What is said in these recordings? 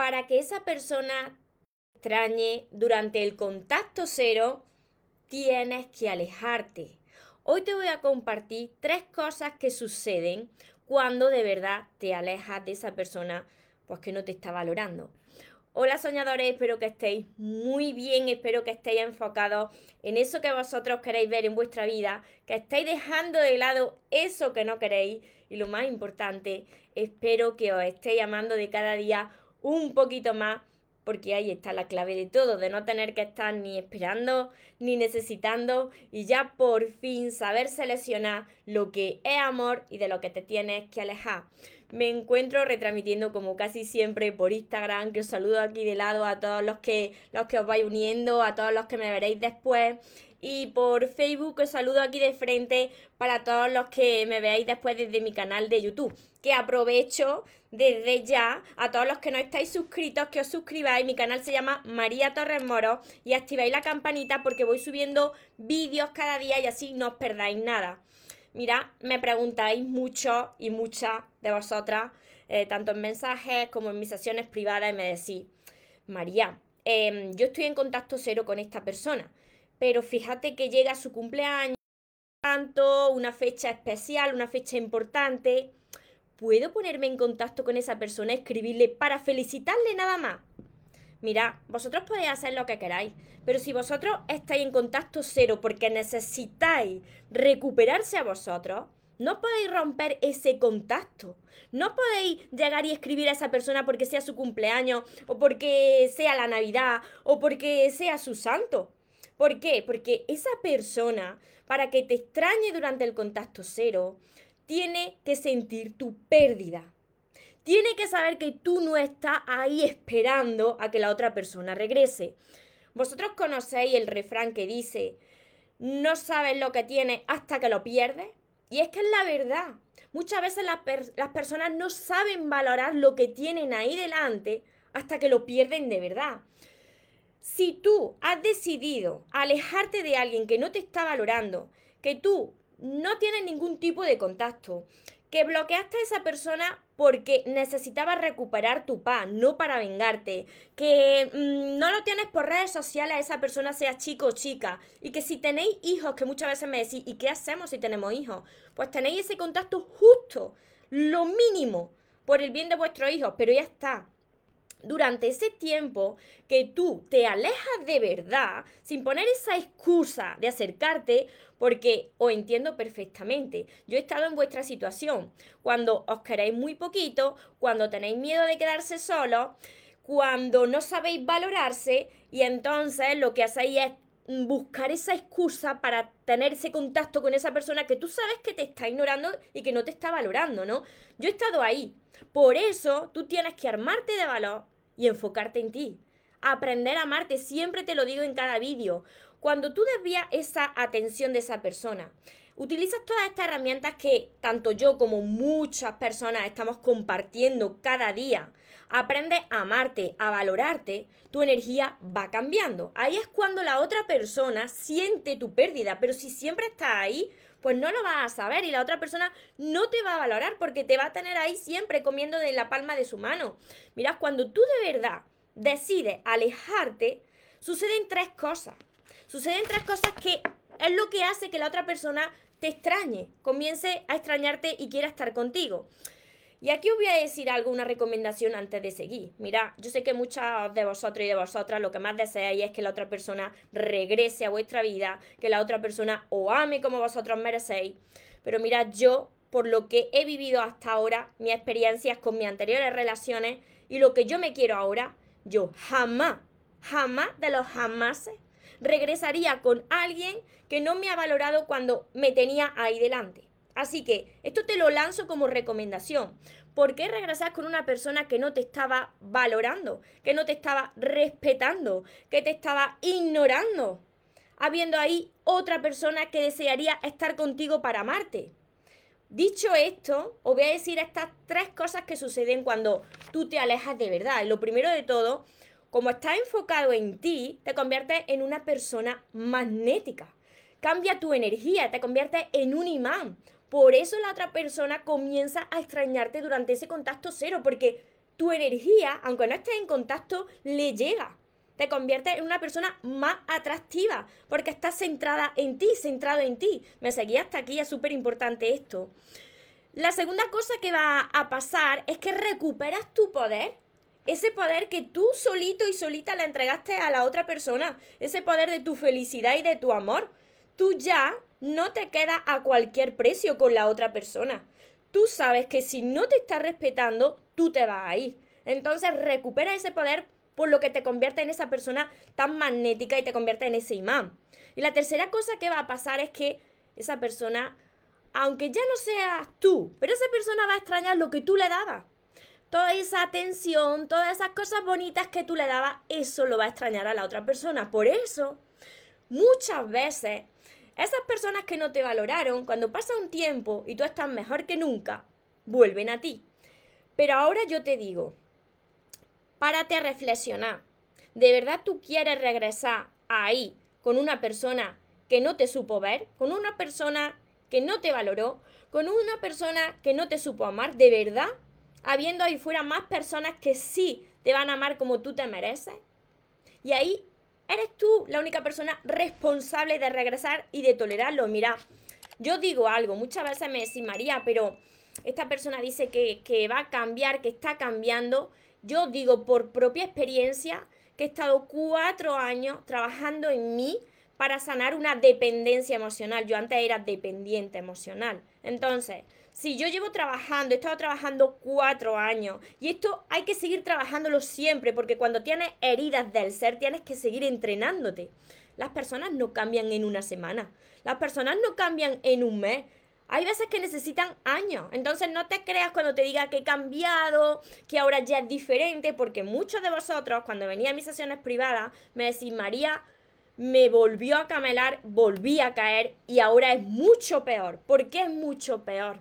para que esa persona extrañe durante el contacto cero, tienes que alejarte. Hoy te voy a compartir tres cosas que suceden cuando de verdad te alejas de esa persona pues que no te está valorando. Hola soñadores, espero que estéis muy bien, espero que estéis enfocados en eso que vosotros queréis ver en vuestra vida, que estéis dejando de lado eso que no queréis y lo más importante, espero que os estéis amando de cada día un poquito más, porque ahí está la clave de todo, de no tener que estar ni esperando ni necesitando y ya por fin saber seleccionar lo que es amor y de lo que te tienes que alejar. Me encuentro retransmitiendo como casi siempre por Instagram, que os saludo aquí de lado a todos los que, los que os vais uniendo, a todos los que me veréis después y por Facebook os saludo aquí de frente para todos los que me veáis después desde mi canal de YouTube. Que aprovecho desde ya a todos los que no estáis suscritos que os suscribáis. Mi canal se llama María Torres Moro y activáis la campanita porque voy subiendo vídeos cada día y así no os perdáis nada. Mira, me preguntáis mucho y muchas de vosotras, eh, tanto en mensajes como en mis sesiones privadas, y me decís, María, em, yo estoy en contacto cero con esta persona pero fíjate que llega su cumpleaños, tanto, una fecha especial, una fecha importante. ¿Puedo ponerme en contacto con esa persona, escribirle para felicitarle nada más? Mira, vosotros podéis hacer lo que queráis, pero si vosotros estáis en contacto cero porque necesitáis recuperarse a vosotros, no podéis romper ese contacto. No podéis llegar y escribir a esa persona porque sea su cumpleaños, o porque sea la Navidad, o porque sea su santo. ¿Por qué? Porque esa persona, para que te extrañe durante el contacto cero, tiene que sentir tu pérdida. Tiene que saber que tú no estás ahí esperando a que la otra persona regrese. Vosotros conocéis el refrán que dice, no sabes lo que tienes hasta que lo pierdes. Y es que es la verdad. Muchas veces las, las personas no saben valorar lo que tienen ahí delante hasta que lo pierden de verdad. Si tú has decidido alejarte de alguien que no te está valorando, que tú no tienes ningún tipo de contacto, que bloqueaste a esa persona porque necesitaba recuperar tu paz, no para vengarte, que mm, no lo tienes por redes sociales a esa persona, sea chico o chica, y que si tenéis hijos, que muchas veces me decís, ¿y qué hacemos si tenemos hijos? Pues tenéis ese contacto justo, lo mínimo, por el bien de vuestros hijos, pero ya está durante ese tiempo que tú te alejas de verdad, sin poner esa excusa de acercarte, porque os entiendo perfectamente. Yo he estado en vuestra situación, cuando os queréis muy poquito, cuando tenéis miedo de quedarse solos, cuando no sabéis valorarse y entonces lo que hacéis es buscar esa excusa para tener ese contacto con esa persona que tú sabes que te está ignorando y que no te está valorando, ¿no? Yo he estado ahí. Por eso tú tienes que armarte de valor y enfocarte en ti. Aprender a amarte, siempre te lo digo en cada vídeo. Cuando tú desvías esa atención de esa persona, utilizas todas estas herramientas que tanto yo como muchas personas estamos compartiendo cada día. Aprendes a amarte, a valorarte, tu energía va cambiando. Ahí es cuando la otra persona siente tu pérdida, pero si siempre estás ahí, pues no lo vas a saber y la otra persona no te va a valorar porque te va a tener ahí siempre comiendo de la palma de su mano. Mira, cuando tú de verdad decides alejarte, suceden tres cosas. Suceden tres cosas que es lo que hace que la otra persona te extrañe, comience a extrañarte y quiera estar contigo. Y aquí os voy a decir algo, una recomendación antes de seguir. Mira, yo sé que muchos de vosotros y de vosotras lo que más deseáis es que la otra persona regrese a vuestra vida, que la otra persona os ame como vosotros merecéis. Pero mira, yo, por lo que he vivido hasta ahora, mis experiencias con mis anteriores relaciones y lo que yo me quiero ahora, yo jamás, jamás de los jamases regresaría con alguien que no me ha valorado cuando me tenía ahí delante. Así que esto te lo lanzo como recomendación. ¿Por qué regresar con una persona que no te estaba valorando, que no te estaba respetando, que te estaba ignorando? Habiendo ahí otra persona que desearía estar contigo para amarte. Dicho esto, os voy a decir estas tres cosas que suceden cuando tú te alejas de verdad. lo primero de todo, como estás enfocado en ti, te conviertes en una persona magnética. Cambia tu energía, te conviertes en un imán. Por eso la otra persona comienza a extrañarte durante ese contacto cero, porque tu energía, aunque no estés en contacto, le llega. Te conviertes en una persona más atractiva porque estás centrada en ti, centrado en ti. Me seguí hasta aquí, es súper importante esto. La segunda cosa que va a pasar es que recuperas tu poder. Ese poder que tú solito y solita le entregaste a la otra persona. Ese poder de tu felicidad y de tu amor. Tú ya no te quedas a cualquier precio con la otra persona. Tú sabes que si no te está respetando, tú te vas a ir. Entonces recupera ese poder por lo que te convierte en esa persona tan magnética y te convierte en ese imán. Y la tercera cosa que va a pasar es que esa persona aunque ya no seas tú, pero esa persona va a extrañar lo que tú le dabas. Toda esa atención, todas esas cosas bonitas que tú le dabas, eso lo va a extrañar a la otra persona. Por eso, muchas veces, esas personas que no te valoraron, cuando pasa un tiempo y tú estás mejor que nunca, vuelven a ti. Pero ahora yo te digo, párate a reflexionar. ¿De verdad tú quieres regresar ahí con una persona que no te supo ver? ¿Con una persona que no te valoró, con una persona que no te supo amar, de verdad, habiendo ahí fuera más personas que sí te van a amar como tú te mereces. Y ahí eres tú la única persona responsable de regresar y de tolerarlo. Mira, yo digo algo, muchas veces me decís, María, pero esta persona dice que, que va a cambiar, que está cambiando. Yo digo por propia experiencia que he estado cuatro años trabajando en mí para sanar una dependencia emocional. Yo antes era dependiente emocional. Entonces, si yo llevo trabajando, he estado trabajando cuatro años y esto hay que seguir trabajándolo siempre porque cuando tienes heridas del ser tienes que seguir entrenándote. Las personas no cambian en una semana, las personas no cambian en un mes. Hay veces que necesitan años. Entonces no te creas cuando te diga que he cambiado, que ahora ya es diferente, porque muchos de vosotros cuando venía a mis sesiones privadas me decís, María, me volvió a camelar, volví a caer y ahora es mucho peor. ¿Por qué es mucho peor?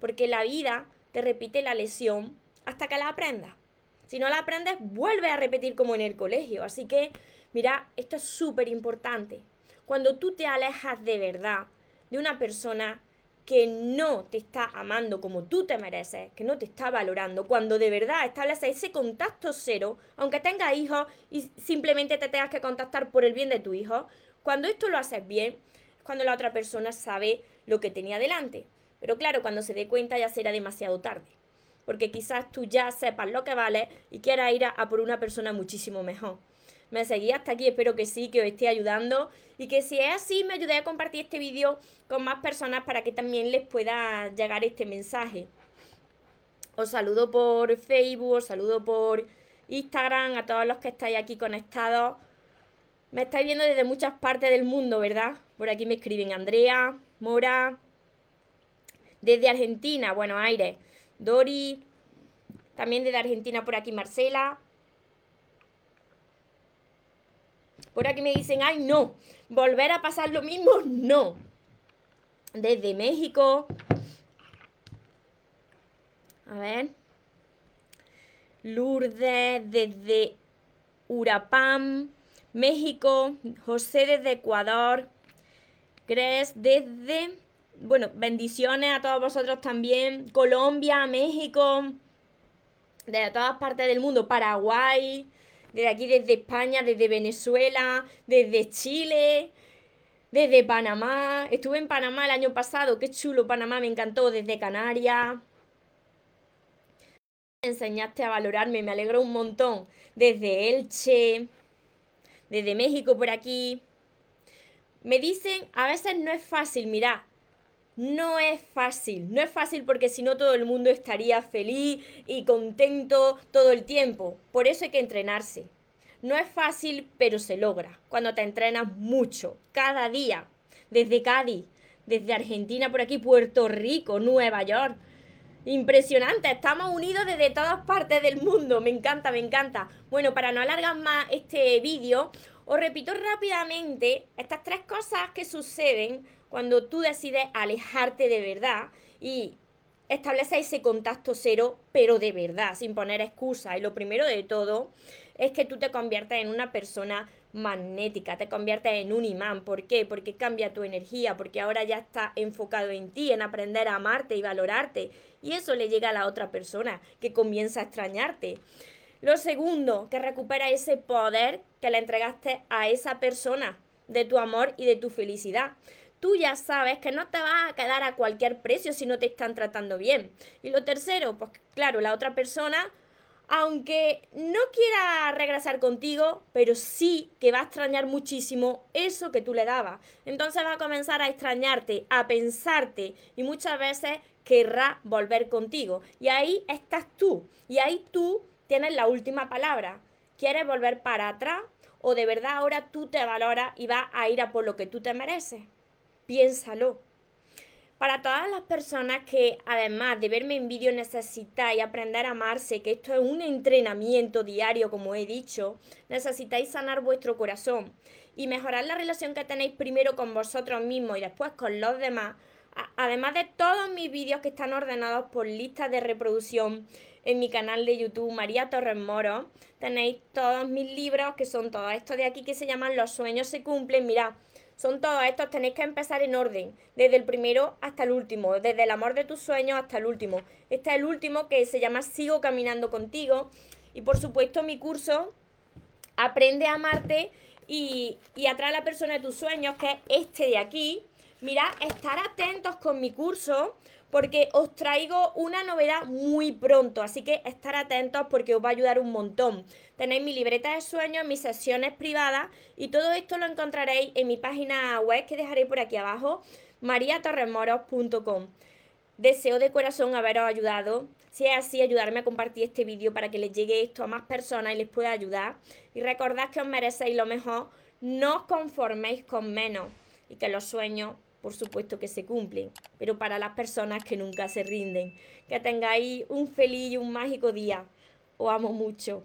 Porque la vida te repite la lesión hasta que la aprendas. Si no la aprendes, vuelve a repetir como en el colegio. Así que, mira, esto es súper importante. Cuando tú te alejas de verdad de una persona que no te está amando como tú te mereces, que no te está valorando, cuando de verdad estableces ese contacto cero, aunque tengas hijos y simplemente te tengas que contactar por el bien de tu hijo, cuando esto lo haces bien, cuando la otra persona sabe lo que tenía delante. Pero claro, cuando se dé cuenta ya será demasiado tarde, porque quizás tú ya sepas lo que vale y quieras ir a, por una persona muchísimo mejor me seguí hasta aquí, espero que sí, que os esté ayudando y que si es así me ayudé a compartir este vídeo con más personas para que también les pueda llegar este mensaje. Os saludo por Facebook, os saludo por Instagram, a todos los que estáis aquí conectados. Me estáis viendo desde muchas partes del mundo, ¿verdad? Por aquí me escriben Andrea, Mora, desde Argentina, bueno, Aire, Dori, también desde Argentina por aquí Marcela, Por aquí me dicen, ay, no, volver a pasar lo mismo, no. Desde México. A ver. Lourdes desde Urapam, México. José desde Ecuador. Gres desde... Bueno, bendiciones a todos vosotros también. Colombia, México. De todas partes del mundo. Paraguay desde aquí, desde España, desde Venezuela, desde Chile, desde Panamá. Estuve en Panamá el año pasado, qué chulo Panamá, me encantó, desde Canarias. Enseñaste a valorarme, me alegro un montón. Desde Elche, desde México por aquí. Me dicen, a veces no es fácil, mirá, no es fácil, no es fácil porque si no todo el mundo estaría feliz y contento todo el tiempo. Por eso hay que entrenarse. No es fácil, pero se logra. Cuando te entrenas mucho, cada día, desde Cádiz, desde Argentina por aquí, Puerto Rico, Nueva York. Impresionante, estamos unidos desde todas partes del mundo. Me encanta, me encanta. Bueno, para no alargar más este vídeo, os repito rápidamente estas tres cosas que suceden cuando tú decides alejarte de verdad y establecer ese contacto cero, pero de verdad, sin poner excusas. Y lo primero de todo es que tú te conviertas en una persona magnética, te conviertes en un imán. ¿Por qué? Porque cambia tu energía, porque ahora ya estás enfocado en ti, en aprender a amarte y valorarte. Y eso le llega a la otra persona, que comienza a extrañarte. Lo segundo, que recupera ese poder que le entregaste a esa persona de tu amor y de tu felicidad. Tú ya sabes que no te vas a quedar a cualquier precio si no te están tratando bien. Y lo tercero, pues claro, la otra persona, aunque no quiera regresar contigo, pero sí que va a extrañar muchísimo eso que tú le dabas. Entonces va a comenzar a extrañarte, a pensarte y muchas veces querrá volver contigo. Y ahí estás tú. Y ahí tú tienes la última palabra. ¿Quieres volver para atrás? ¿O de verdad ahora tú te valoras y vas a ir a por lo que tú te mereces? Piénsalo. Para todas las personas que además de verme en vídeo necesitáis aprender a amarse, que esto es un entrenamiento diario, como he dicho, necesitáis sanar vuestro corazón y mejorar la relación que tenéis primero con vosotros mismos y después con los demás, además de todos mis vídeos que están ordenados por listas de reproducción en mi canal de YouTube María Torres Moro. Tenéis todos mis libros, que son todos estos de aquí que se llaman Los sueños se cumplen. Mirad, son todos estos, tenéis que empezar en orden, desde el primero hasta el último, desde el amor de tus sueños hasta el último. Este es el último que se llama Sigo caminando contigo. Y por supuesto mi curso Aprende a amarte y, y atrae a la persona de tus sueños, que es este de aquí. Mirad, estar atentos con mi curso porque os traigo una novedad muy pronto, así que estar atentos porque os va a ayudar un montón. Tenéis mi libreta de sueños, mis sesiones privadas y todo esto lo encontraréis en mi página web que dejaré por aquí abajo, mariatorremoros.com. Deseo de corazón haberos ayudado. Si es así, ayudarme a compartir este vídeo para que les llegue esto a más personas y les pueda ayudar. Y recordad que os merecéis lo mejor. No os conforméis con menos y que los sueños por supuesto que se cumplen, pero para las personas que nunca se rinden. Que tengáis un feliz y un mágico día. Os amo mucho.